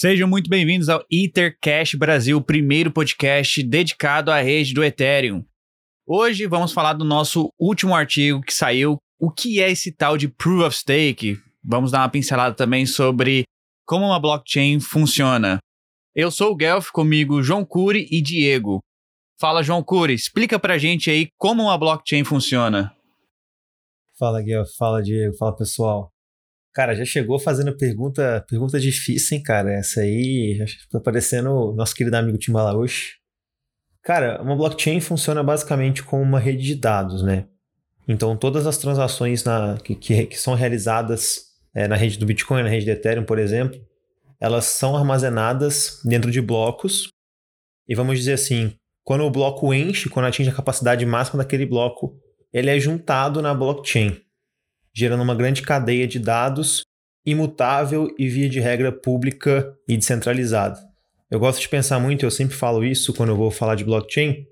Sejam muito bem-vindos ao Ethercash Brasil, primeiro podcast dedicado à rede do Ethereum. Hoje vamos falar do nosso último artigo que saiu, o que é esse tal de Proof of Stake. Vamos dar uma pincelada também sobre como uma blockchain funciona. Eu sou o Guelph, comigo João Cury e Diego. Fala, João Cury, explica pra gente aí como uma blockchain funciona. Fala, Guelph, fala, Diego, fala, pessoal. Cara, já chegou fazendo pergunta, pergunta difícil, hein, cara? Essa aí tá parecendo nosso querido amigo Timbalaush. Cara, uma blockchain funciona basicamente como uma rede de dados, né? Então, todas as transações na, que, que, que são realizadas é, na rede do Bitcoin, na rede do Ethereum, por exemplo, elas são armazenadas dentro de blocos. E vamos dizer assim, quando o bloco enche, quando atinge a capacidade máxima daquele bloco, ele é juntado na blockchain gerando uma grande cadeia de dados imutável e via de regra pública e descentralizada. Eu gosto de pensar muito, eu sempre falo isso quando eu vou falar de blockchain,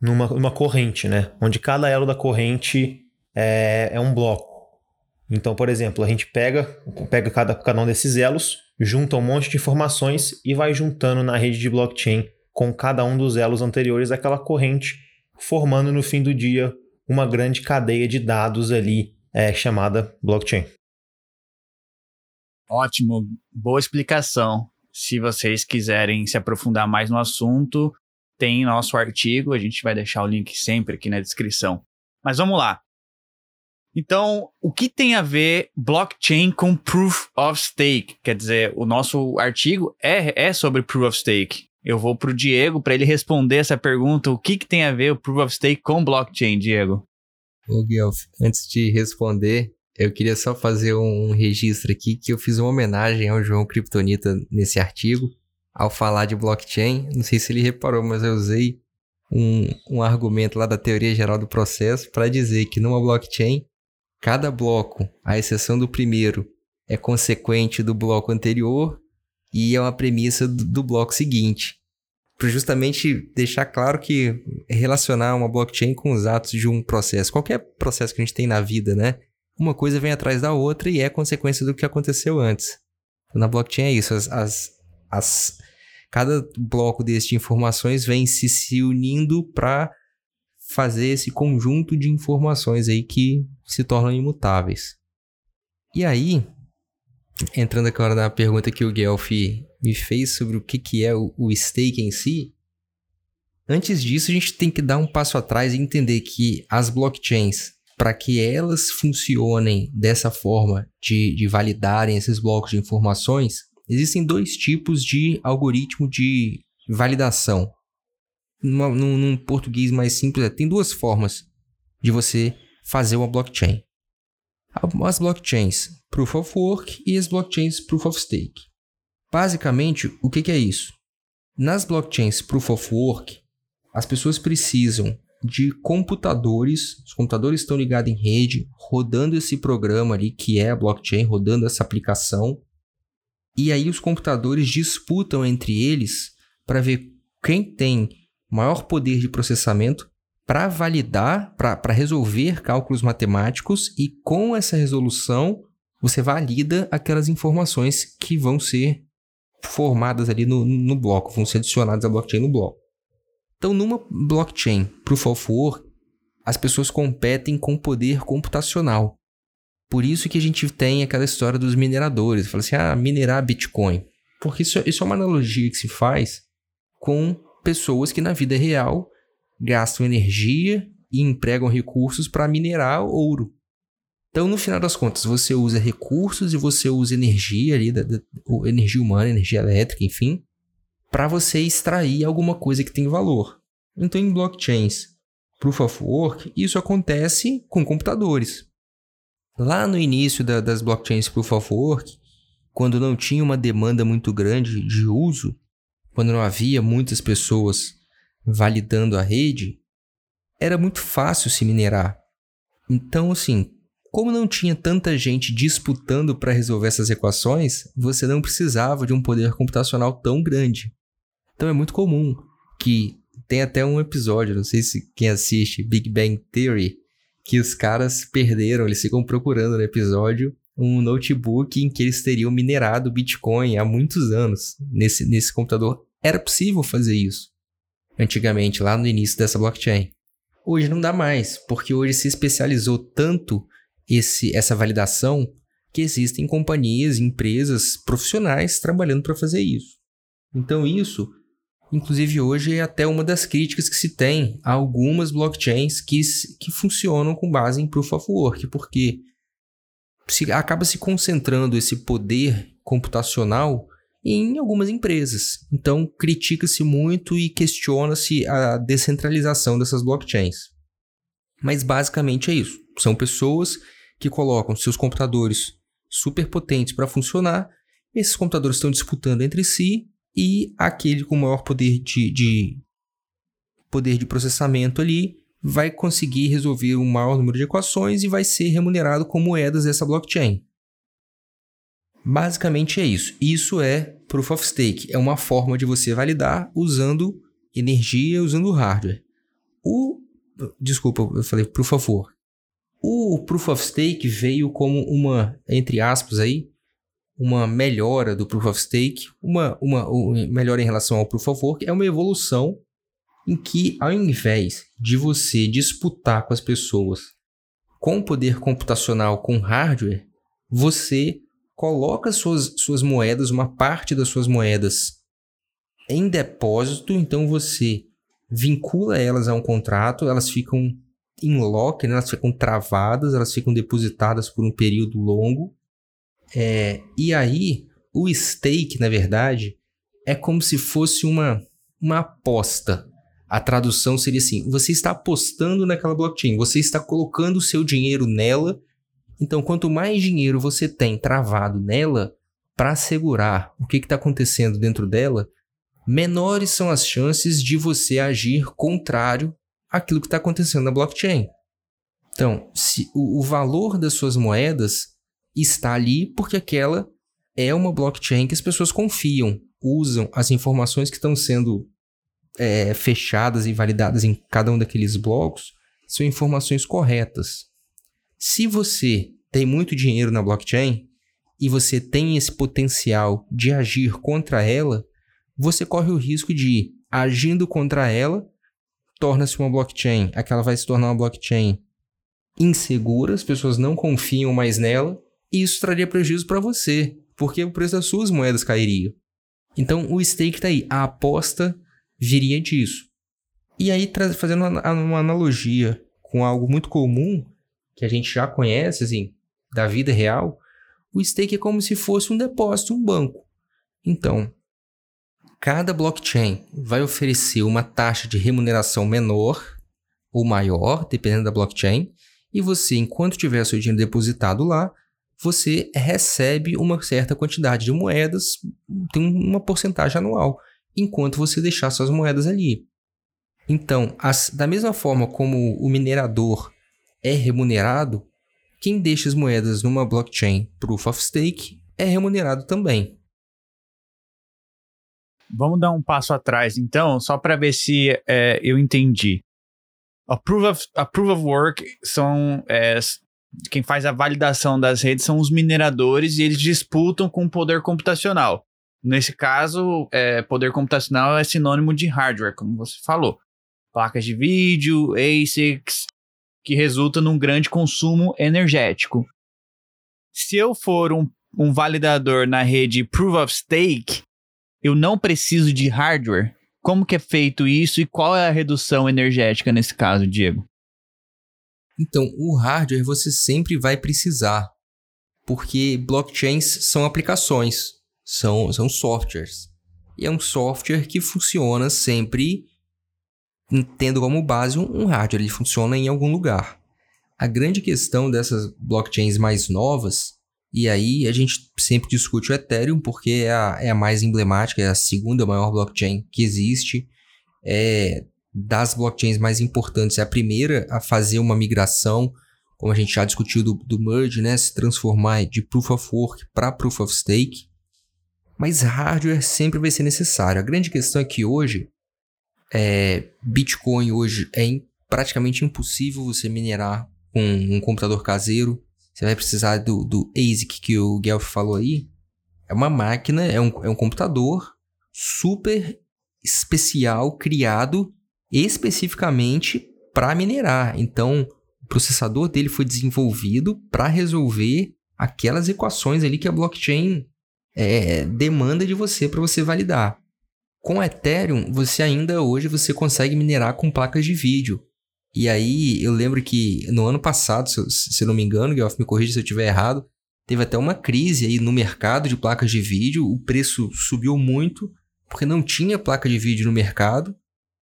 numa, numa corrente, né? Onde cada elo da corrente é, é um bloco. Então, por exemplo, a gente pega, pega cada, cada um desses elos, junta um monte de informações e vai juntando na rede de blockchain com cada um dos elos anteriores daquela corrente, formando no fim do dia uma grande cadeia de dados ali é chamada blockchain. Ótimo, boa explicação. Se vocês quiserem se aprofundar mais no assunto, tem nosso artigo, a gente vai deixar o link sempre aqui na descrição. Mas vamos lá. Então, o que tem a ver blockchain com proof of stake? Quer dizer, o nosso artigo é, é sobre proof of stake. Eu vou para o Diego para ele responder essa pergunta. O que, que tem a ver o proof of stake com blockchain, Diego? Ô, Guelph, antes de responder, eu queria só fazer um registro aqui que eu fiz uma homenagem ao João Kryptonita nesse artigo. Ao falar de blockchain, não sei se ele reparou, mas eu usei um, um argumento lá da teoria geral do processo para dizer que numa blockchain, cada bloco, à exceção do primeiro, é consequente do bloco anterior e é uma premissa do, do bloco seguinte para justamente deixar claro que relacionar uma blockchain com os atos de um processo, qualquer processo que a gente tem na vida, né? Uma coisa vem atrás da outra e é consequência do que aconteceu antes. Na blockchain é isso, as, as, as cada bloco desse de informações vem se, se unindo para fazer esse conjunto de informações aí que se tornam imutáveis. E aí, entrando agora na pergunta que o Guelph me fez sobre o que, que é o, o stake em si, antes disso a gente tem que dar um passo atrás e entender que as blockchains, para que elas funcionem dessa forma de, de validarem esses blocos de informações, existem dois tipos de algoritmo de validação. Numa, num, num português mais simples, tem duas formas de você fazer uma blockchain. As blockchains Proof of Work e as blockchains Proof of Stake. Basicamente, o que, que é isso? Nas blockchains Proof of Work, as pessoas precisam de computadores, os computadores estão ligados em rede, rodando esse programa ali que é a blockchain, rodando essa aplicação. E aí os computadores disputam entre eles para ver quem tem maior poder de processamento para validar, para resolver cálculos matemáticos e com essa resolução você valida aquelas informações que vão ser formadas ali no, no bloco, vão ser adicionadas à blockchain no bloco. Então, numa blockchain Proof of Work, as pessoas competem com poder computacional. Por isso que a gente tem aquela história dos mineradores. Fala assim, ah, minerar Bitcoin. Porque isso, isso é uma analogia que se faz com pessoas que na vida real gastam energia e empregam recursos para minerar ouro. Então, no final das contas, você usa recursos e você usa energia ali, da, da energia humana, energia elétrica, enfim, para você extrair alguma coisa que tem valor. Então, em blockchains Proof of Work, isso acontece com computadores. Lá no início da, das blockchains Proof of Work, quando não tinha uma demanda muito grande de uso, quando não havia muitas pessoas validando a rede, era muito fácil se minerar. Então, assim, como não tinha tanta gente disputando para resolver essas equações, você não precisava de um poder computacional tão grande. Então é muito comum que tem até um episódio, não sei se quem assiste Big Bang Theory, que os caras perderam, eles ficam procurando no episódio um notebook em que eles teriam minerado Bitcoin há muitos anos nesse, nesse computador. Era possível fazer isso antigamente, lá no início dessa blockchain. Hoje não dá mais, porque hoje se especializou tanto esse, essa validação que existem companhias, empresas profissionais trabalhando para fazer isso. Então, isso, inclusive hoje, é até uma das críticas que se tem a algumas blockchains que, que funcionam com base em Proof of Work, porque se, acaba se concentrando esse poder computacional em algumas empresas. Então, critica-se muito e questiona-se a descentralização dessas blockchains. Mas basicamente é isso. São pessoas que colocam seus computadores super potentes para funcionar. Esses computadores estão disputando entre si e aquele com maior poder de, de poder de processamento ali vai conseguir resolver um maior número de equações e vai ser remunerado com moedas dessa blockchain. Basicamente é isso. Isso é Proof of Stake. É uma forma de você validar usando energia, usando hardware. O desculpa, eu falei por favor. O Proof of Stake veio como uma, entre aspas aí, uma melhora do Proof of Stake, uma, uma, uma melhora em relação ao Proof of Work, é uma evolução em que, ao invés de você disputar com as pessoas com poder computacional, com hardware, você coloca suas, suas moedas, uma parte das suas moedas em depósito, então você vincula elas a um contrato, elas ficam em lock, né? elas ficam travadas, elas ficam depositadas por um período longo. É, e aí, o stake, na verdade, é como se fosse uma, uma aposta. A tradução seria assim: você está apostando naquela blockchain, você está colocando o seu dinheiro nela. Então, quanto mais dinheiro você tem travado nela para assegurar o que está acontecendo dentro dela, menores são as chances de você agir contrário àquilo que está acontecendo na blockchain. Então, se o, o valor das suas moedas está ali porque aquela é uma blockchain que as pessoas confiam, usam as informações que estão sendo é, fechadas e validadas em cada um daqueles blocos são informações corretas. Se você tem muito dinheiro na blockchain e você tem esse potencial de agir contra ela, você corre o risco de, agindo contra ela, torna-se uma blockchain, aquela vai se tornar uma blockchain insegura, as pessoas não confiam mais nela, e isso traria prejuízo para você, porque o preço das suas moedas cairia. Então o stake está aí, a aposta viria disso. E aí, fazendo uma analogia com algo muito comum, que a gente já conhece, assim, da vida real, o stake é como se fosse um depósito, um banco. Então, Cada blockchain vai oferecer uma taxa de remuneração menor ou maior, dependendo da blockchain, e você, enquanto tiver seu dinheiro depositado lá, você recebe uma certa quantidade de moedas, tem uma porcentagem anual, enquanto você deixar suas moedas ali. Então, as, da mesma forma como o minerador é remunerado, quem deixa as moedas numa blockchain Proof of Stake é remunerado também. Vamos dar um passo atrás, então, só para ver se é, eu entendi. A of, of Work são. É, quem faz a validação das redes são os mineradores e eles disputam com o poder computacional. Nesse caso, é, poder computacional é sinônimo de hardware, como você falou. Placas de vídeo, ASICs, que resulta num grande consumo energético. Se eu for um, um validador na rede Proof of Stake, eu não preciso de hardware? Como que é feito isso e qual é a redução energética nesse caso, Diego? Então, o hardware você sempre vai precisar, porque blockchains são aplicações, são, são softwares. E é um software que funciona sempre tendo como base um hardware, ele funciona em algum lugar. A grande questão dessas blockchains mais novas e aí a gente sempre discute o Ethereum porque é a, é a mais emblemática, é a segunda maior blockchain que existe. É das blockchains mais importantes, é a primeira a fazer uma migração, como a gente já discutiu do, do merge, né, se transformar de Proof of Work para Proof of Stake. Mas hardware sempre vai ser necessário. A grande questão é que hoje, é, Bitcoin hoje é praticamente impossível você minerar com um computador caseiro você vai precisar do, do ASIC que o Guelph falou aí. É uma máquina, é um, é um computador super especial, criado especificamente para minerar. Então, o processador dele foi desenvolvido para resolver aquelas equações ali que a blockchain é, demanda de você para você validar. Com Ethereum, você ainda hoje você consegue minerar com placas de vídeo. E aí, eu lembro que no ano passado, se, eu, não me engano, Guelph me corrija se eu estiver errado, teve até uma crise aí no mercado de placas de vídeo, o preço subiu muito, porque não tinha placa de vídeo no mercado,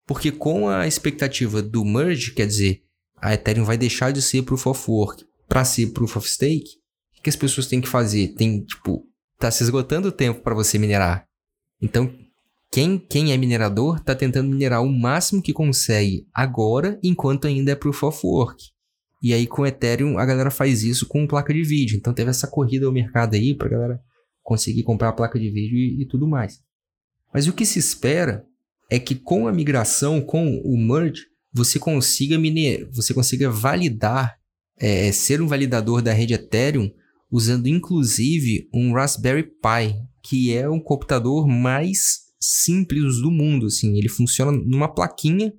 porque com a expectativa do merge, quer dizer, a Ethereum vai deixar de ser Proof of Work para ser Proof of Stake, o que as pessoas têm que fazer? Tem, tipo, tá se esgotando o tempo para você minerar. Então, quem, quem é minerador está tentando minerar o máximo que consegue agora, enquanto ainda é Proof of Work. E aí, com Ethereum, a galera faz isso com placa de vídeo. Então, teve essa corrida ao mercado aí para galera conseguir comprar a placa de vídeo e, e tudo mais. Mas o que se espera é que com a migração, com o merge, você consiga miner você consiga validar, é, ser um validador da rede Ethereum usando inclusive um Raspberry Pi, que é um computador mais simples do mundo. Assim, ele funciona numa plaquinha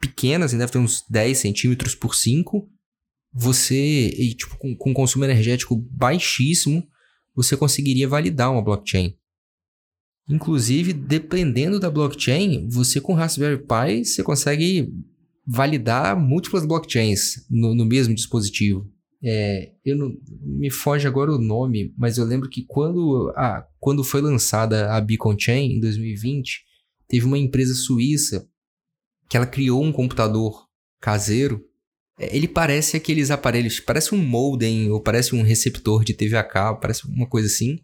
pequena, assim, deve ter uns 10 centímetros por 5. Você, e, tipo, com, com consumo energético baixíssimo, você conseguiria validar uma blockchain. Inclusive, dependendo da blockchain, você com Raspberry Pi, você consegue validar múltiplas blockchains no, no mesmo dispositivo. É, eu não, me foge agora o nome, mas eu lembro que quando, a, quando foi lançada a Beacon Chain, em 2020, teve uma empresa suíça que ela criou um computador caseiro. É, ele parece aqueles aparelhos, parece um modem ou parece um receptor de TV a cabo, parece uma coisa assim.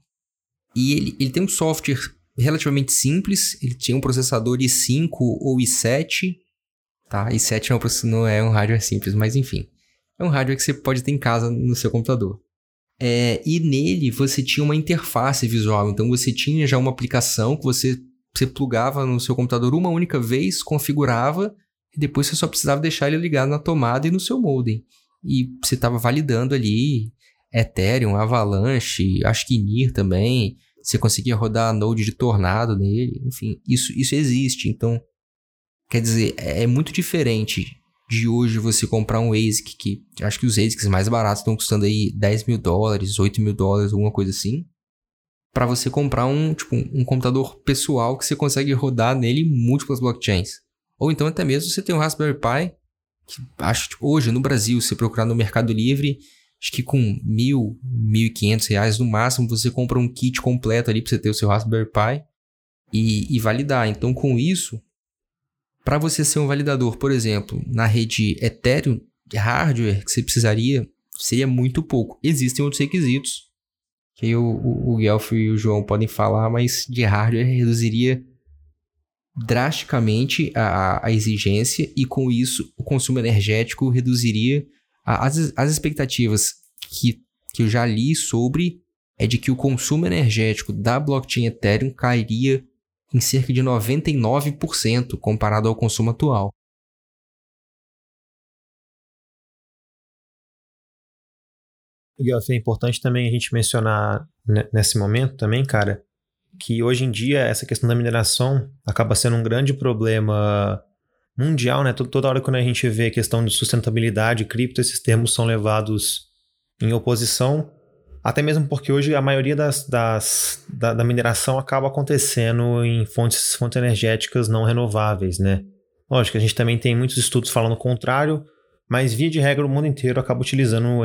E ele, ele tem um software relativamente simples. Ele tinha um processador i5 ou i7. Tá, i7 não, não é um hardware simples, mas enfim. É um hardware que você pode ter em casa no seu computador. É, e nele você tinha uma interface visual. Então você tinha já uma aplicação que você, você plugava no seu computador uma única vez, configurava, e depois você só precisava deixar ele ligado na tomada e no seu modem. E você estava validando ali Ethereum, Avalanche, acho que NIR também, você conseguia rodar node de tornado nele, enfim, isso, isso existe. Então, quer dizer, é, é muito diferente de hoje você comprar um ASIC, que acho que os ASICs mais baratos estão custando aí 10 mil dólares, 8 mil dólares, alguma coisa assim, para você comprar um, tipo, um computador pessoal que você consegue rodar nele múltiplas blockchains. Ou então até mesmo você tem um Raspberry Pi, que acho que hoje no Brasil, se procurar no Mercado Livre, Acho que com mil, mil e quinhentos reais no máximo você compra um kit completo ali para você ter o seu Raspberry Pi e, e validar. Então, com isso, para você ser um validador, por exemplo, na rede Ethereum, hardware que você precisaria seria muito pouco. Existem outros requisitos que o, o, o Guelph e o João podem falar, mas de hardware reduziria drasticamente a, a exigência e com isso o consumo energético reduziria as, as expectativas que, que eu já li sobre é de que o consumo energético da blockchain Ethereum cairia em cerca de 99% comparado ao consumo atual. É importante também a gente mencionar nesse momento também, cara, que hoje em dia essa questão da mineração acaba sendo um grande problema mundial, né? Toda hora quando a gente vê a questão de sustentabilidade, cripto, esses termos são levados em oposição, até mesmo porque hoje a maioria das, das da, da, mineração acaba acontecendo em fontes, fontes energéticas não renováveis, né? Lógico, a gente também tem muitos estudos falando o contrário, mas via de regra o mundo inteiro acaba utilizando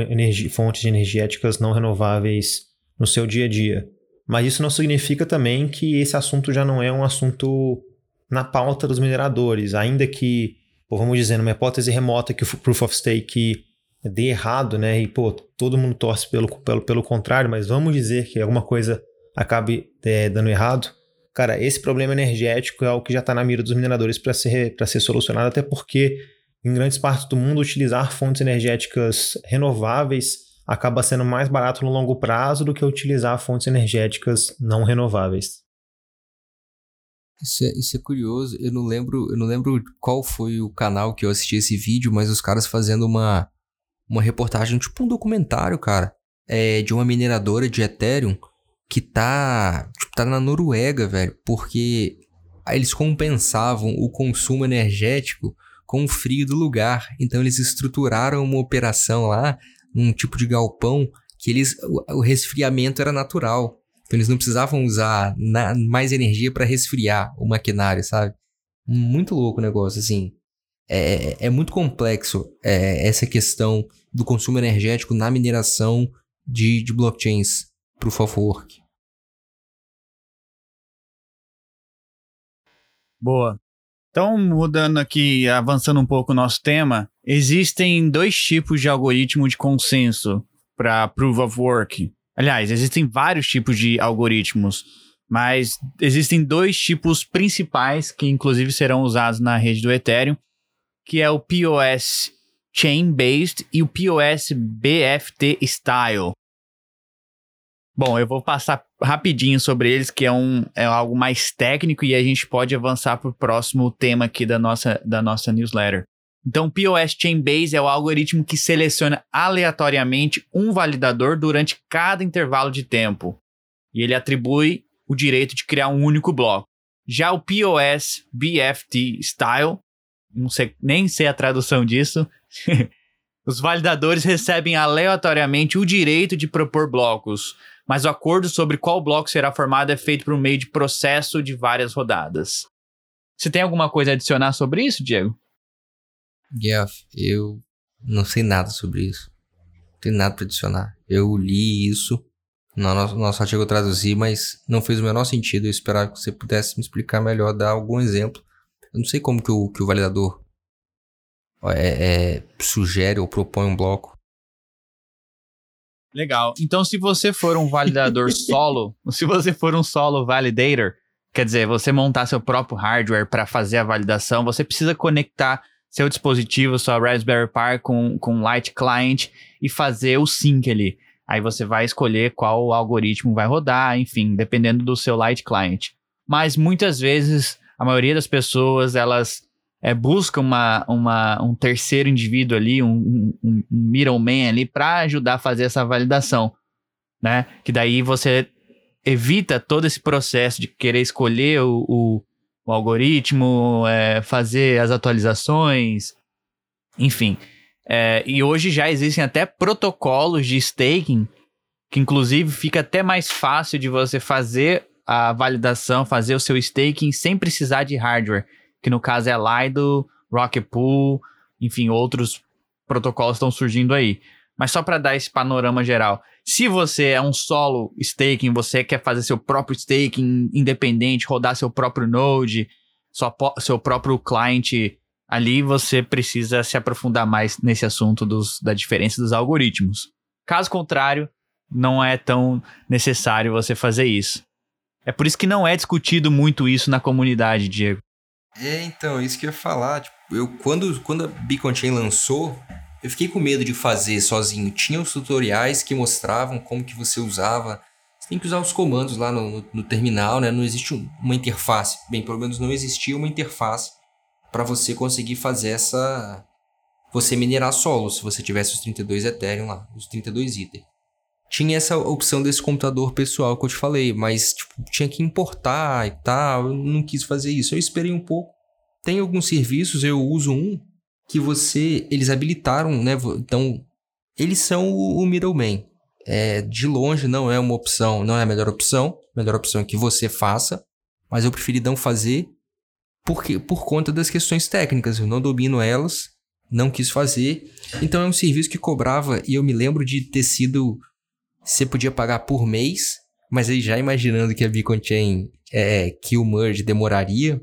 fontes energéticas não renováveis no seu dia a dia. Mas isso não significa também que esse assunto já não é um assunto na pauta dos mineradores, ainda que, vamos dizer, numa hipótese remota que o Proof of Stake dê errado, né? E, pô, todo mundo torce pelo, pelo, pelo contrário, mas vamos dizer que alguma coisa acabe é, dando errado. Cara, esse problema energético é algo que já está na mira dos mineradores para ser, ser solucionado, até porque em grandes partes do mundo utilizar fontes energéticas renováveis acaba sendo mais barato no longo prazo do que utilizar fontes energéticas não renováveis. Isso é, isso é curioso. Eu não lembro, eu não lembro qual foi o canal que eu assisti esse vídeo, mas os caras fazendo uma uma reportagem, tipo um documentário, cara, é, de uma mineradora de Ethereum que tá, tipo, tá na Noruega, velho, porque eles compensavam o consumo energético com o frio do lugar. Então eles estruturaram uma operação lá, um tipo de galpão, que eles o, o resfriamento era natural. Então eles não precisavam usar na, mais energia para resfriar o maquinário, sabe? Muito louco o negócio, assim. É, é muito complexo é, essa questão do consumo energético na mineração de, de blockchains Proof of Work. Boa. Então, mudando aqui, avançando um pouco o nosso tema, existem dois tipos de algoritmo de consenso para Proof of Work. Aliás, existem vários tipos de algoritmos, mas existem dois tipos principais que inclusive serão usados na rede do Ethereum, que é o POS Chain-Based e o POS BFT Style. Bom, eu vou passar rapidinho sobre eles, que é, um, é algo mais técnico e a gente pode avançar para o próximo tema aqui da nossa, da nossa newsletter. Então, POS Chainbase é o algoritmo que seleciona aleatoriamente um validador durante cada intervalo de tempo. E ele atribui o direito de criar um único bloco. Já o POS BFT Style, não sei, nem sei a tradução disso, os validadores recebem aleatoriamente o direito de propor blocos, mas o acordo sobre qual bloco será formado é feito por meio de processo de várias rodadas. Você tem alguma coisa a adicionar sobre isso, Diego? Jeff, eu não sei nada sobre isso. Não tem nada para adicionar. Eu li isso no nosso, artigo traduzi, mas não fez o menor sentido. Eu esperava que você pudesse me explicar melhor, dar algum exemplo. Eu não sei como que o, que o validador é, é, sugere ou propõe um bloco. Legal. Então, se você for um validador solo, se você for um solo validator, quer dizer, você montar seu próprio hardware para fazer a validação, você precisa conectar seu dispositivo, sua Raspberry Pi com, com Light Client e fazer o sync ali. Aí você vai escolher qual algoritmo vai rodar, enfim, dependendo do seu Light Client. Mas muitas vezes, a maioria das pessoas, elas é, buscam uma, uma, um terceiro indivíduo ali, um, um, um middleman ali, para ajudar a fazer essa validação, né? Que daí você evita todo esse processo de querer escolher o, o, o algoritmo, é, fazer as atualizações, enfim. É, e hoje já existem até protocolos de staking, que inclusive fica até mais fácil de você fazer a validação, fazer o seu staking sem precisar de hardware que no caso é Lido, Rocket Pool, enfim, outros protocolos estão surgindo aí. Mas só para dar esse panorama geral, se você é um solo staking, você quer fazer seu próprio staking independente, rodar seu próprio node, seu próprio client ali, você precisa se aprofundar mais nesse assunto dos, da diferença dos algoritmos. Caso contrário, não é tão necessário você fazer isso. É por isso que não é discutido muito isso na comunidade, Diego. É, então, isso que eu ia falar. Tipo, eu, quando, quando a Beacon Chain lançou, eu fiquei com medo de fazer sozinho. Tinha os tutoriais que mostravam como que você usava. Você tem que usar os comandos lá no, no, no terminal, né? Não existe uma interface. Bem, pelo menos não existia uma interface para você conseguir fazer essa... Você minerar solo, se você tivesse os 32 Ethereum lá, os 32 Ether. Tinha essa opção desse computador pessoal que eu te falei, mas tipo, tinha que importar e tal. Eu não quis fazer isso. Eu esperei um pouco. Tem alguns serviços, eu uso um que você. Eles habilitaram, né? Então, eles são o, o middleman. É, de longe não é uma opção, não é a melhor opção. A melhor opção é que você faça, mas eu preferi não fazer porque, por conta das questões técnicas. Eu não domino elas, não quis fazer. Então é um serviço que cobrava, e eu me lembro de ter sido você podia pagar por mês, mas aí já imaginando que a Beacon Chain é, que o merge demoraria,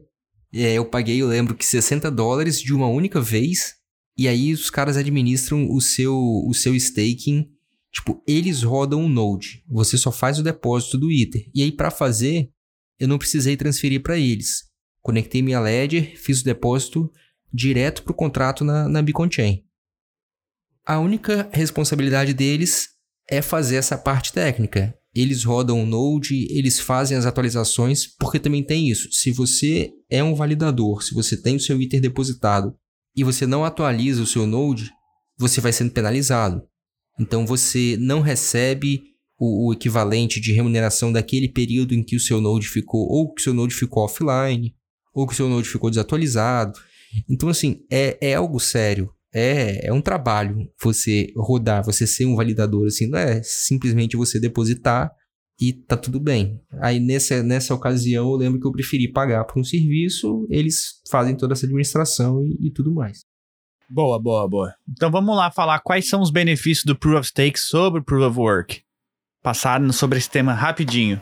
é, eu paguei, eu lembro que 60 dólares de uma única vez, e aí os caras administram o seu, o seu staking, tipo, eles rodam o node, você só faz o depósito do Ether. E aí para fazer, eu não precisei transferir para eles. Conectei minha Ledger, fiz o depósito direto para o contrato na, na Beacon Chain. A única responsabilidade deles é fazer essa parte técnica. Eles rodam o Node, eles fazem as atualizações, porque também tem isso. Se você é um validador, se você tem o seu Ether depositado e você não atualiza o seu Node, você vai sendo penalizado. Então você não recebe o, o, equivalente de remuneração daquele período em que o seu node ficou, ou que o seu node ficou offline, ou que o seu node ficou desatualizado. Então, assim, é, é algo sério. É, é um trabalho você rodar, você ser um validador, assim, não é simplesmente você depositar e tá tudo bem. Aí nessa, nessa ocasião eu lembro que eu preferi pagar por um serviço, eles fazem toda essa administração e, e tudo mais. Boa, boa, boa. Então vamos lá falar quais são os benefícios do Proof of Stake sobre o Proof of Work. Passar sobre esse tema rapidinho.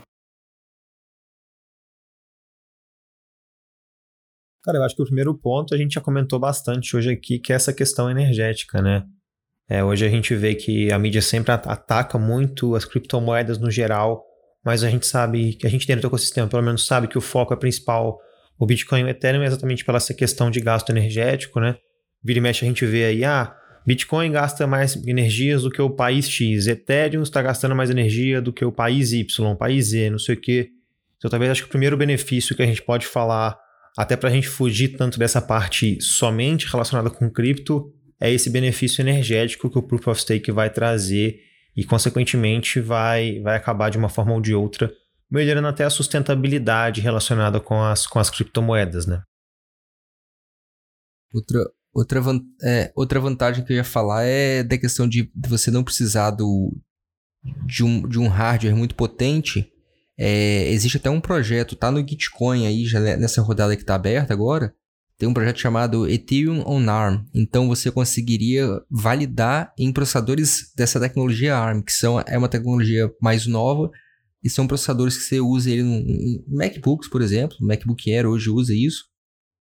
Cara, eu acho que o primeiro ponto a gente já comentou bastante hoje aqui, que é essa questão energética, né? É, hoje a gente vê que a mídia sempre ataca muito as criptomoedas no geral, mas a gente sabe, que a gente dentro do ecossistema pelo menos sabe que o foco é principal, o Bitcoin e o Ethereum, exatamente pela essa questão de gasto energético, né? Vira e mexe a gente vê aí, ah, Bitcoin gasta mais energias do que o país X, Ethereum está gastando mais energia do que o país Y, país Z, não sei o quê. Então talvez acho que o primeiro benefício que a gente pode falar até para a gente fugir tanto dessa parte somente relacionada com cripto, é esse benefício energético que o Proof of Stake vai trazer e, consequentemente, vai, vai acabar de uma forma ou de outra melhorando até a sustentabilidade relacionada com as, com as criptomoedas, né? Outra, outra, é, outra vantagem que eu ia falar é da questão de você não precisar do, de, um, de um hardware muito potente é, existe até um projeto, tá no Gitcoin aí, já nessa rodada que está aberta agora, tem um projeto chamado Ethereum on ARM. Então você conseguiria validar em processadores dessa tecnologia ARM, que são, é uma tecnologia mais nova e são processadores que você usa ele em MacBooks, por exemplo, o MacBook Air hoje usa isso.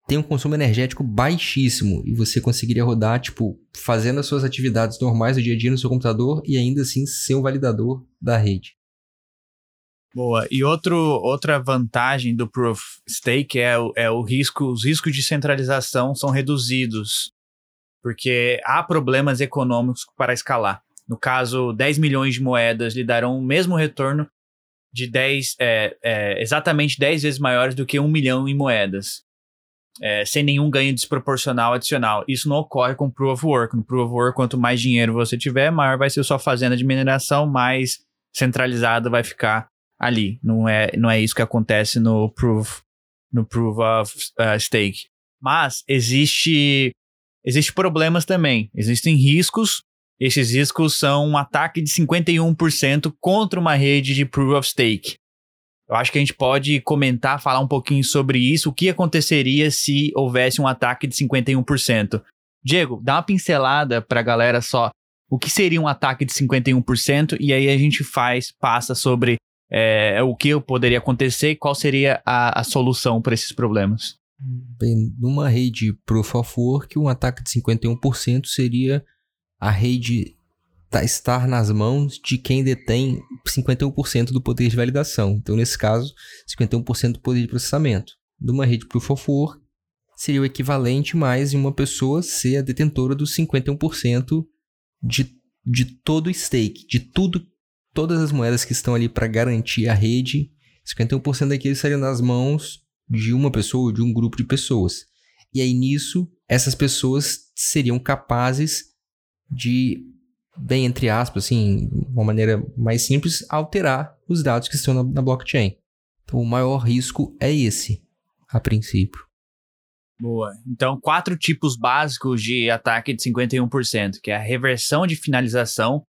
Tem um consumo energético baixíssimo e você conseguiria rodar, tipo, fazendo as suas atividades normais do dia a dia no seu computador e ainda assim ser um validador da rede. Boa. E outro, outra vantagem do Proof Stake é, é o risco, os riscos de centralização são reduzidos, porque há problemas econômicos para escalar. No caso, 10 milhões de moedas lhe darão o mesmo retorno de 10, é, é, exatamente 10 vezes maiores do que 1 milhão em moedas, é, sem nenhum ganho desproporcional adicional. Isso não ocorre com Proof of Work. No Proof of Work, quanto mais dinheiro você tiver, maior vai ser sua fazenda de mineração, mais centralizada vai ficar ali. Não é, não é isso que acontece no Proof, no proof of uh, Stake. Mas existe, existe problemas também. Existem riscos. Esses riscos são um ataque de 51% contra uma rede de Proof of Stake. Eu acho que a gente pode comentar, falar um pouquinho sobre isso. O que aconteceria se houvesse um ataque de 51%? Diego, dá uma pincelada para a galera só. O que seria um ataque de 51%? E aí a gente faz, passa sobre é, o que poderia acontecer e qual seria a, a solução para esses problemas? Bem, numa rede Proof of Work, um ataque de 51% seria a rede tá, estar nas mãos de quem detém 51% do poder de validação. Então, nesse caso, 51% do poder de processamento. Numa rede Proof of Work, seria o equivalente mais em uma pessoa ser a detentora dos 51% de, de todo o stake, de tudo todas as moedas que estão ali para garantir a rede, 51% daqueles estariam nas mãos de uma pessoa ou de um grupo de pessoas. E aí nisso, essas pessoas seriam capazes de, bem entre aspas, assim, uma maneira mais simples, alterar os dados que estão na, na blockchain. Então o maior risco é esse, a princípio. Boa. Então, quatro tipos básicos de ataque de 51%, que é a reversão de finalização,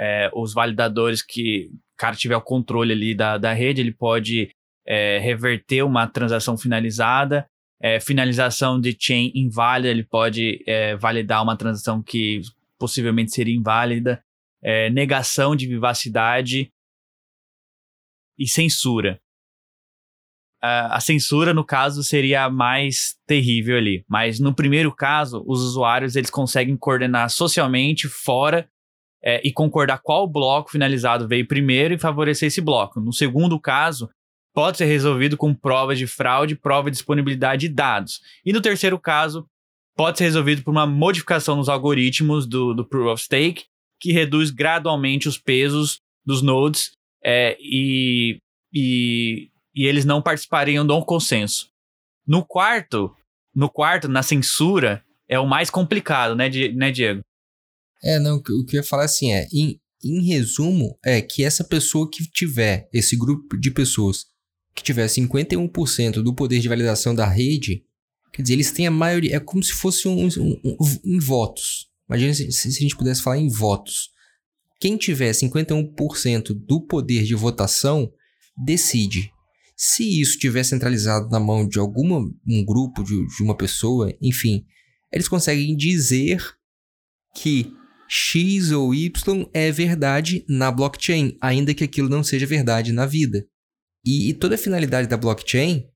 é, os validadores que o cara tiver o controle ali da, da rede, ele pode é, reverter uma transação finalizada. É, finalização de chain inválida, ele pode é, validar uma transação que possivelmente seria inválida. É, negação de vivacidade e censura. a censura, no caso, seria a mais terrível ali. Mas no primeiro caso, os usuários eles conseguem coordenar socialmente fora é, e concordar qual bloco finalizado veio primeiro e favorecer esse bloco. No segundo caso, pode ser resolvido com provas de fraude, prova de disponibilidade de dados. E no terceiro caso, pode ser resolvido por uma modificação nos algoritmos do, do Proof of Stake, que reduz gradualmente os pesos dos nodes é, e, e, e eles não participariam do consenso. No quarto, no quarto, na censura, é o mais complicado, né, né Diego? É, não, o que eu ia falar assim é, em, em resumo, é que essa pessoa que tiver, esse grupo de pessoas que tiver 51% do poder de validação da rede, quer dizer, eles têm a maioria, é como se fosse um, um, um, em votos. Imagina se, se a gente pudesse falar em votos. Quem tiver 51% do poder de votação decide. Se isso estiver centralizado na mão de alguma um grupo de, de uma pessoa, enfim, eles conseguem dizer que X ou Y é verdade na blockchain, ainda que aquilo não seja verdade na vida. E, e toda a finalidade da blockchain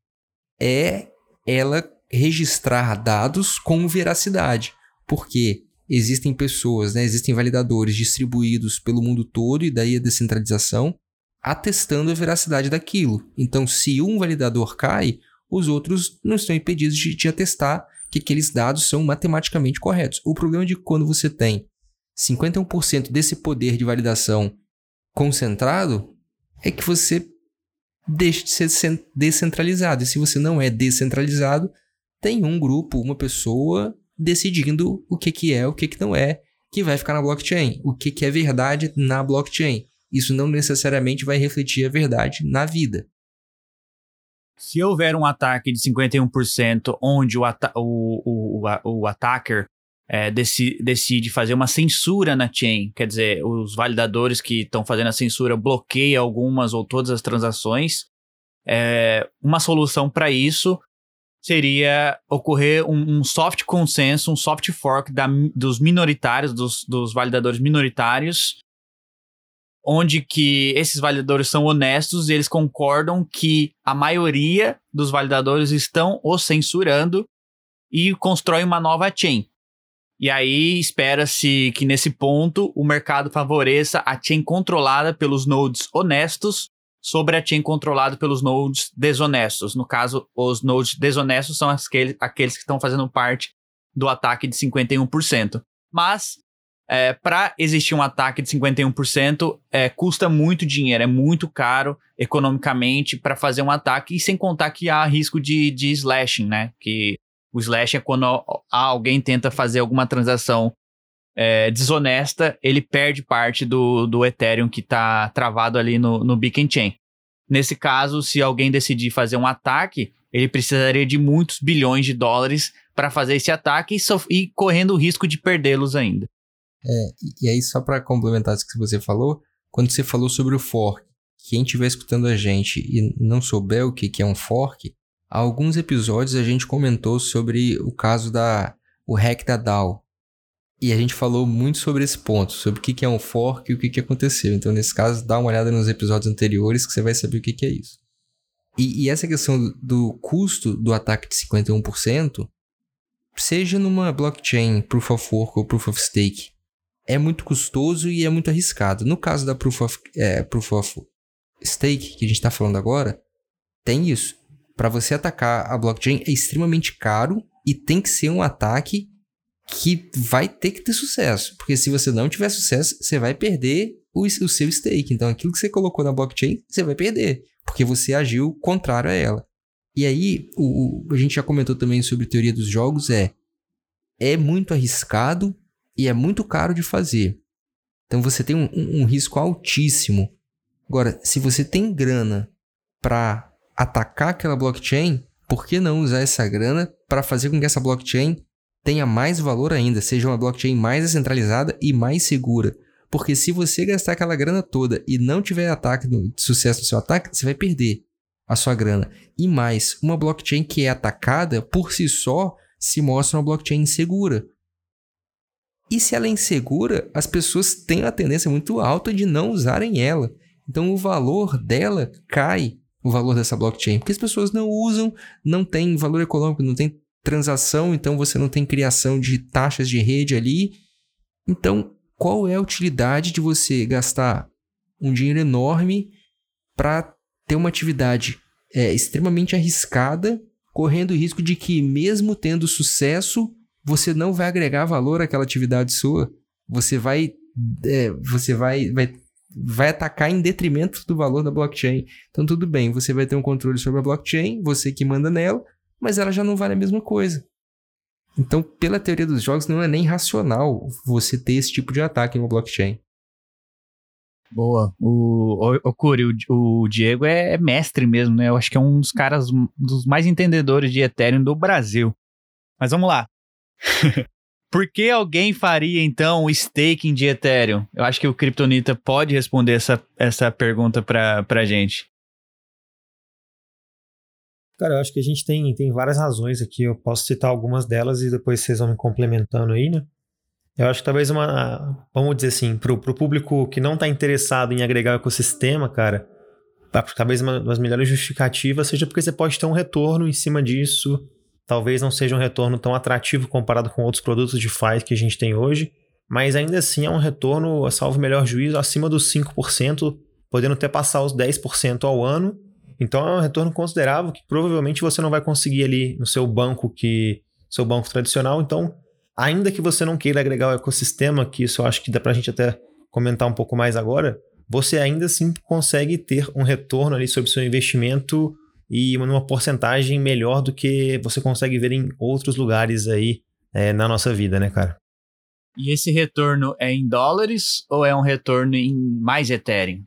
é ela registrar dados com veracidade, porque existem pessoas, né, existem validadores distribuídos pelo mundo todo e daí a descentralização atestando a veracidade daquilo. Então, se um validador cai, os outros não estão impedidos de, de atestar que aqueles dados são matematicamente corretos. O problema é de quando você tem 51% desse poder de validação concentrado é que você deixa de ser descentralizado. E se você não é descentralizado, tem um grupo, uma pessoa decidindo o que, que é, o que, que não é, que vai ficar na blockchain. O que, que é verdade na blockchain. Isso não necessariamente vai refletir a verdade na vida. Se houver um ataque de 51% onde o, o, o, o attacker é, decide, fazer uma censura na chain, quer dizer, os validadores que estão fazendo a censura bloqueiam algumas ou todas as transações. É, uma solução para isso seria ocorrer um, um, soft consenso, um soft fork da, dos minoritários, dos, dos validadores minoritários, onde que esses validadores são honestos e eles concordam que a maioria dos validadores estão o censurando e constrói uma nova chain. E aí espera-se que nesse ponto o mercado favoreça a chain controlada pelos nodes honestos sobre a chain controlada pelos nodes desonestos. No caso, os nodes desonestos são aqueles, aqueles que estão fazendo parte do ataque de 51%. Mas, é, para existir um ataque de 51%, é, custa muito dinheiro, é muito caro economicamente para fazer um ataque, e sem contar que há risco de, de slashing, né? Que o slash é quando alguém tenta fazer alguma transação é, desonesta, ele perde parte do, do Ethereum que está travado ali no, no Beacon Chain. Nesse caso, se alguém decidir fazer um ataque, ele precisaria de muitos bilhões de dólares para fazer esse ataque e, e correndo o risco de perdê-los ainda. É, e aí, só para complementar isso que você falou, quando você falou sobre o fork, quem estiver escutando a gente e não souber o que, que é um fork, Há alguns episódios a gente comentou sobre o caso da o hack da DAO. E a gente falou muito sobre esse ponto, sobre o que é um fork e o que aconteceu. Então, nesse caso, dá uma olhada nos episódios anteriores que você vai saber o que é isso. E, e essa questão do custo do ataque de 51%, seja numa blockchain Proof of Work ou Proof of Stake, é muito custoso e é muito arriscado. No caso da Proof of, é, proof of Stake, que a gente está falando agora, tem isso para você atacar a blockchain é extremamente caro e tem que ser um ataque que vai ter que ter sucesso. Porque se você não tiver sucesso, você vai perder o, o seu stake. Então, aquilo que você colocou na blockchain, você vai perder. Porque você agiu contrário a ela. E aí, o, o, a gente já comentou também sobre teoria dos jogos, é é muito arriscado e é muito caro de fazer. Então você tem um, um, um risco altíssimo. Agora, se você tem grana para atacar aquela blockchain, por que não usar essa grana para fazer com que essa blockchain tenha mais valor ainda, seja uma blockchain mais descentralizada e mais segura? Porque se você gastar aquela grana toda e não tiver ataque, sucesso no seu ataque, você vai perder a sua grana. E mais, uma blockchain que é atacada por si só se mostra uma blockchain insegura. E se ela é insegura, as pessoas têm uma tendência muito alta de não usarem ela. Então o valor dela cai o valor dessa blockchain? Porque as pessoas não usam, não tem valor econômico, não tem transação, então você não tem criação de taxas de rede ali. Então, qual é a utilidade de você gastar um dinheiro enorme para ter uma atividade é, extremamente arriscada, correndo o risco de que, mesmo tendo sucesso, você não vai agregar valor àquela atividade sua? Você vai, é, você vai, vai vai atacar em detrimento do valor da blockchain. Então, tudo bem, você vai ter um controle sobre a blockchain, você que manda nela, mas ela já não vale a mesma coisa. Então, pela teoria dos jogos, não é nem racional você ter esse tipo de ataque no blockchain. Boa. O, o, o Curi, o, o Diego é, é mestre mesmo, né? Eu acho que é um dos caras, dos mais entendedores de Ethereum do Brasil. Mas vamos lá. Por que alguém faria, então, o staking de Ethereum? Eu acho que o Kryptonita pode responder essa, essa pergunta pra, pra gente. Cara, eu acho que a gente tem, tem várias razões aqui. Eu posso citar algumas delas e depois vocês vão me complementando aí, né? Eu acho que talvez uma. Vamos dizer assim, pro, pro público que não está interessado em agregar o ecossistema, cara, talvez uma das melhores justificativas seja porque você pode ter um retorno em cima disso talvez não seja um retorno tão atrativo comparado com outros produtos de FI que a gente tem hoje, mas ainda assim é um retorno, salvo melhor juízo, acima dos 5%, podendo até passar os 10% ao ano. Então é um retorno considerável que provavelmente você não vai conseguir ali no seu banco que seu banco tradicional. Então, ainda que você não queira agregar o ecossistema, que isso eu acho que dá para a gente até comentar um pouco mais agora, você ainda assim consegue ter um retorno ali sobre seu investimento e numa porcentagem melhor do que você consegue ver em outros lugares aí é, na nossa vida, né, cara? E esse retorno é em dólares ou é um retorno em mais Ethereum?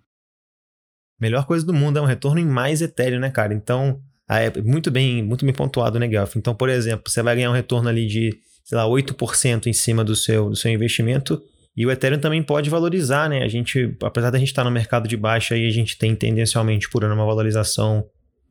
Melhor coisa do mundo é um retorno em mais Ethereum, né, cara? Então, é muito bem, muito bem pontuado, né, Guelph? Então, por exemplo, você vai ganhar um retorno ali de, sei lá, 8% em cima do seu, do seu investimento e o Ethereum também pode valorizar, né? A gente, apesar da gente estar no mercado de baixa aí, a gente tem tendencialmente por ano uma valorização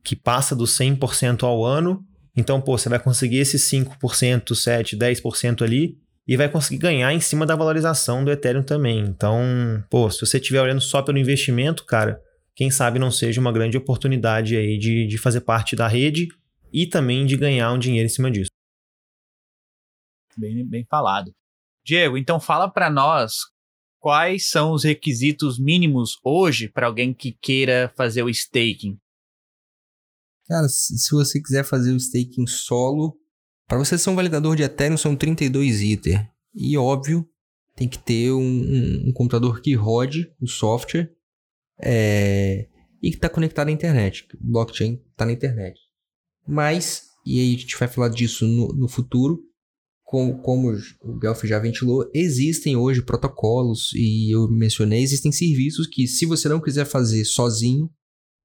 que passa dos 100% ao ano. Então, pô, você vai conseguir esses 5%, 7%, 10% ali e vai conseguir ganhar em cima da valorização do Ethereum também. Então, pô, se você estiver olhando só pelo investimento, cara, quem sabe não seja uma grande oportunidade aí de, de fazer parte da rede e também de ganhar um dinheiro em cima disso. Bem, bem falado. Diego, então fala para nós quais são os requisitos mínimos hoje para alguém que queira fazer o staking. Cara, se você quiser fazer o staking solo, para você ser um validador de Ethereum são 32 Ether. E óbvio, tem que ter um, um, um computador que rode o software é, e que está conectado à internet. Blockchain está na internet. Mas, e aí a gente vai falar disso no, no futuro, como, como o Guelph já ventilou, existem hoje protocolos, e eu mencionei, existem serviços que se você não quiser fazer sozinho,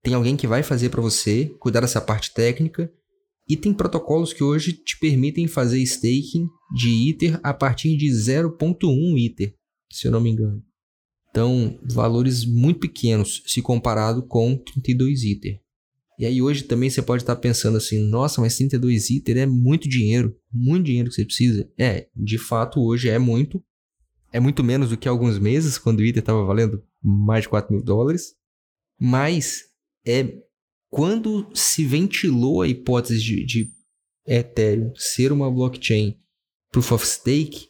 tem alguém que vai fazer para você, cuidar dessa parte técnica, e tem protocolos que hoje te permitem fazer staking de Ether a partir de 0.1 Ether, se eu não me engano. Então, valores muito pequenos se comparado com 32 Ether. E aí hoje também você pode estar pensando assim, nossa, mas 32 Ether é muito dinheiro, muito dinheiro que você precisa. É, de fato hoje é muito. É muito menos do que alguns meses, quando o Ether estava valendo mais de 4 mil dólares. Mas é quando se ventilou a hipótese de, de Ethereum ser uma blockchain proof of stake,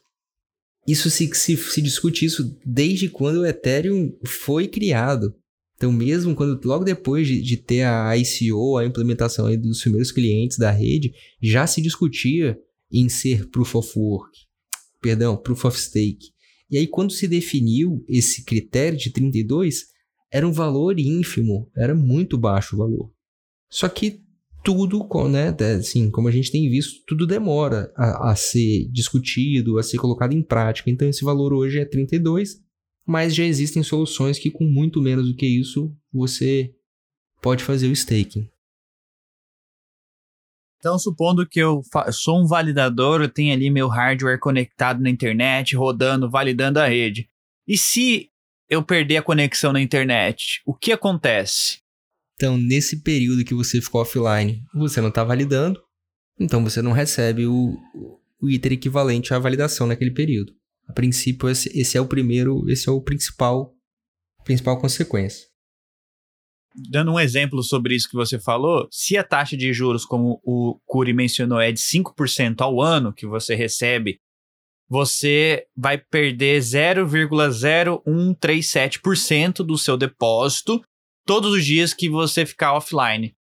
isso se, se, se discute isso desde quando o Ethereum foi criado. Então, mesmo quando logo depois de, de ter a ICO, a implementação dos primeiros clientes da rede, já se discutia em ser proof of work, perdão, proof of stake. E aí, quando se definiu esse critério de 32, era um valor ínfimo, era muito baixo o valor. Só que tudo, né, assim, como a gente tem visto, tudo demora a, a, ser discutido, a ser colocado em prática. Então esse valor hoje é 32, mas já existem soluções que com muito menos do que isso você pode fazer o staking. Então, supondo que eu sou um validador, eu tenho ali meu hardware conectado na internet, rodando, validando a rede. E se eu perder a conexão na internet, o que acontece? Então, nesse período que você ficou offline, você não está validando, então você não recebe o, o ITER equivalente à validação naquele período. A princípio, esse, esse é o primeiro, esse é o principal, principal consequência. Dando um exemplo sobre isso que você falou, se a taxa de juros, como o Curi mencionou, é de 5% ao ano que você recebe você vai perder 0,0137% do seu depósito todos os dias que você ficar offline.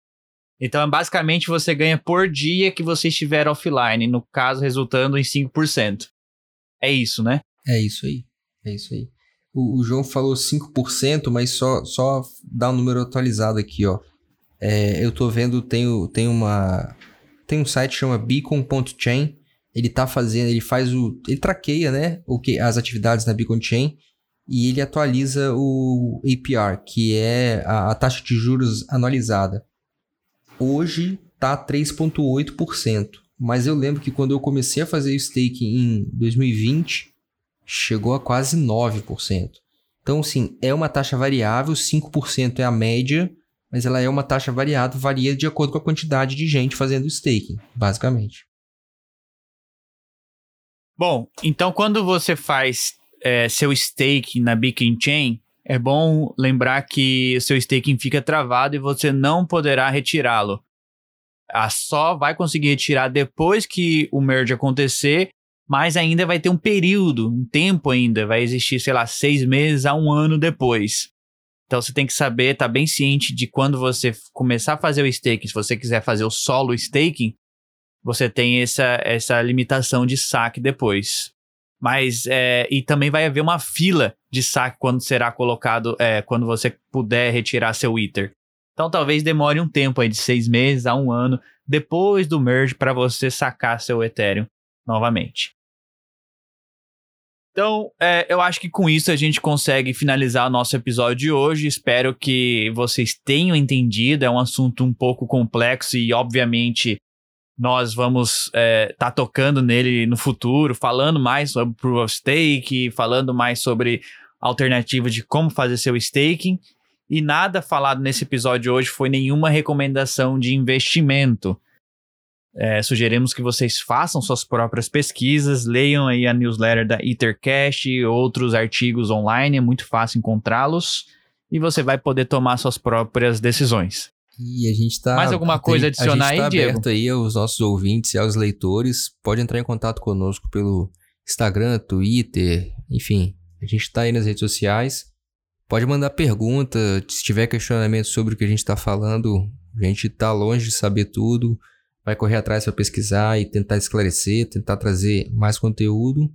Então, basicamente, você ganha por dia que você estiver offline, no caso, resultando em 5%. É isso, né? É isso aí. É isso aí. O, o João falou 5%, mas só, só dá um número atualizado aqui, ó. É, eu tô vendo, tem, tem uma. Tem um site que chama beacon.chain ele tá fazendo, ele faz o, ele traqueia, né, o que as atividades na Beacon Chain e ele atualiza o APR, que é a, a taxa de juros anualizada. Hoje tá 3.8%, mas eu lembro que quando eu comecei a fazer o staking em 2020, chegou a quase 9%. Então, sim, é uma taxa variável, 5% é a média, mas ela é uma taxa variável, varia de acordo com a quantidade de gente fazendo staking, basicamente. Bom, então quando você faz é, seu stake na Beacon Chain, é bom lembrar que seu staking fica travado e você não poderá retirá-lo. A só vai conseguir retirar depois que o merge acontecer, mas ainda vai ter um período, um tempo ainda, vai existir, sei lá, seis meses a um ano depois. Então você tem que saber, tá bem ciente de quando você começar a fazer o staking, se você quiser fazer o solo staking, você tem essa, essa limitação de saque depois. Mas, é, e também vai haver uma fila de saque quando será colocado, é, quando você puder retirar seu Ether. Então talvez demore um tempo aí de seis meses a um ano depois do merge para você sacar seu Ethereum novamente. Então, é, eu acho que com isso a gente consegue finalizar o nosso episódio de hoje. Espero que vocês tenham entendido. É um assunto um pouco complexo e, obviamente, nós vamos estar é, tá tocando nele no futuro, falando mais sobre Proof of Stake, falando mais sobre alternativas de como fazer seu staking. E nada falado nesse episódio hoje foi nenhuma recomendação de investimento. É, sugerimos que vocês façam suas próprias pesquisas, leiam aí a newsletter da Ethercash e outros artigos online, é muito fácil encontrá-los e você vai poder tomar suas próprias decisões. E a gente tá. Mais alguma coisa a adicionar a gente tá aí, Diego? aberto aí aos nossos ouvintes e aos leitores. Pode entrar em contato conosco pelo Instagram, Twitter, enfim. A gente está aí nas redes sociais. Pode mandar pergunta, se tiver questionamento sobre o que a gente está falando. A gente está longe de saber tudo vai correr atrás para pesquisar e tentar esclarecer, tentar trazer mais conteúdo.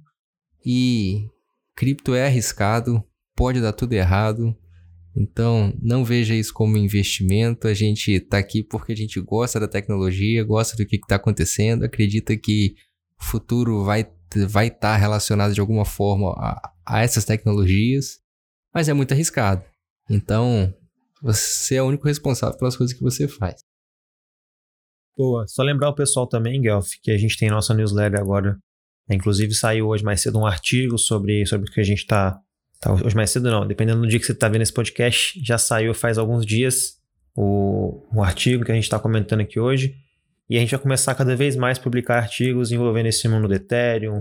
E cripto é arriscado, pode dar tudo errado. Então, não veja isso como investimento. A gente está aqui porque a gente gosta da tecnologia, gosta do que está acontecendo, acredita que o futuro vai vai estar tá relacionado de alguma forma a, a essas tecnologias, mas é muito arriscado. Então, você é o único responsável pelas coisas que você faz. Boa. Só lembrar o pessoal também, Guelph, que a gente tem nossa newsletter agora. Inclusive saiu hoje mais cedo um artigo sobre, sobre o que a gente está. Tá, hoje mais cedo não, dependendo do dia que você está vendo esse podcast, já saiu faz alguns dias o, o artigo que a gente está comentando aqui hoje. E a gente vai começar cada vez mais a publicar artigos envolvendo esse mundo do Ethereum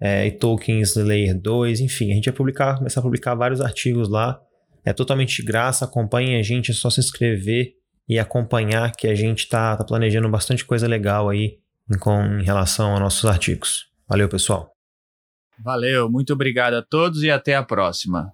é, e tokens Layer 2, enfim, a gente vai publicar, começar a publicar vários artigos lá. É totalmente de graça, acompanhem a gente, é só se inscrever e acompanhar que a gente está tá planejando bastante coisa legal aí em, com, em relação a nossos artigos. Valeu, pessoal. Valeu, muito obrigado a todos e até a próxima.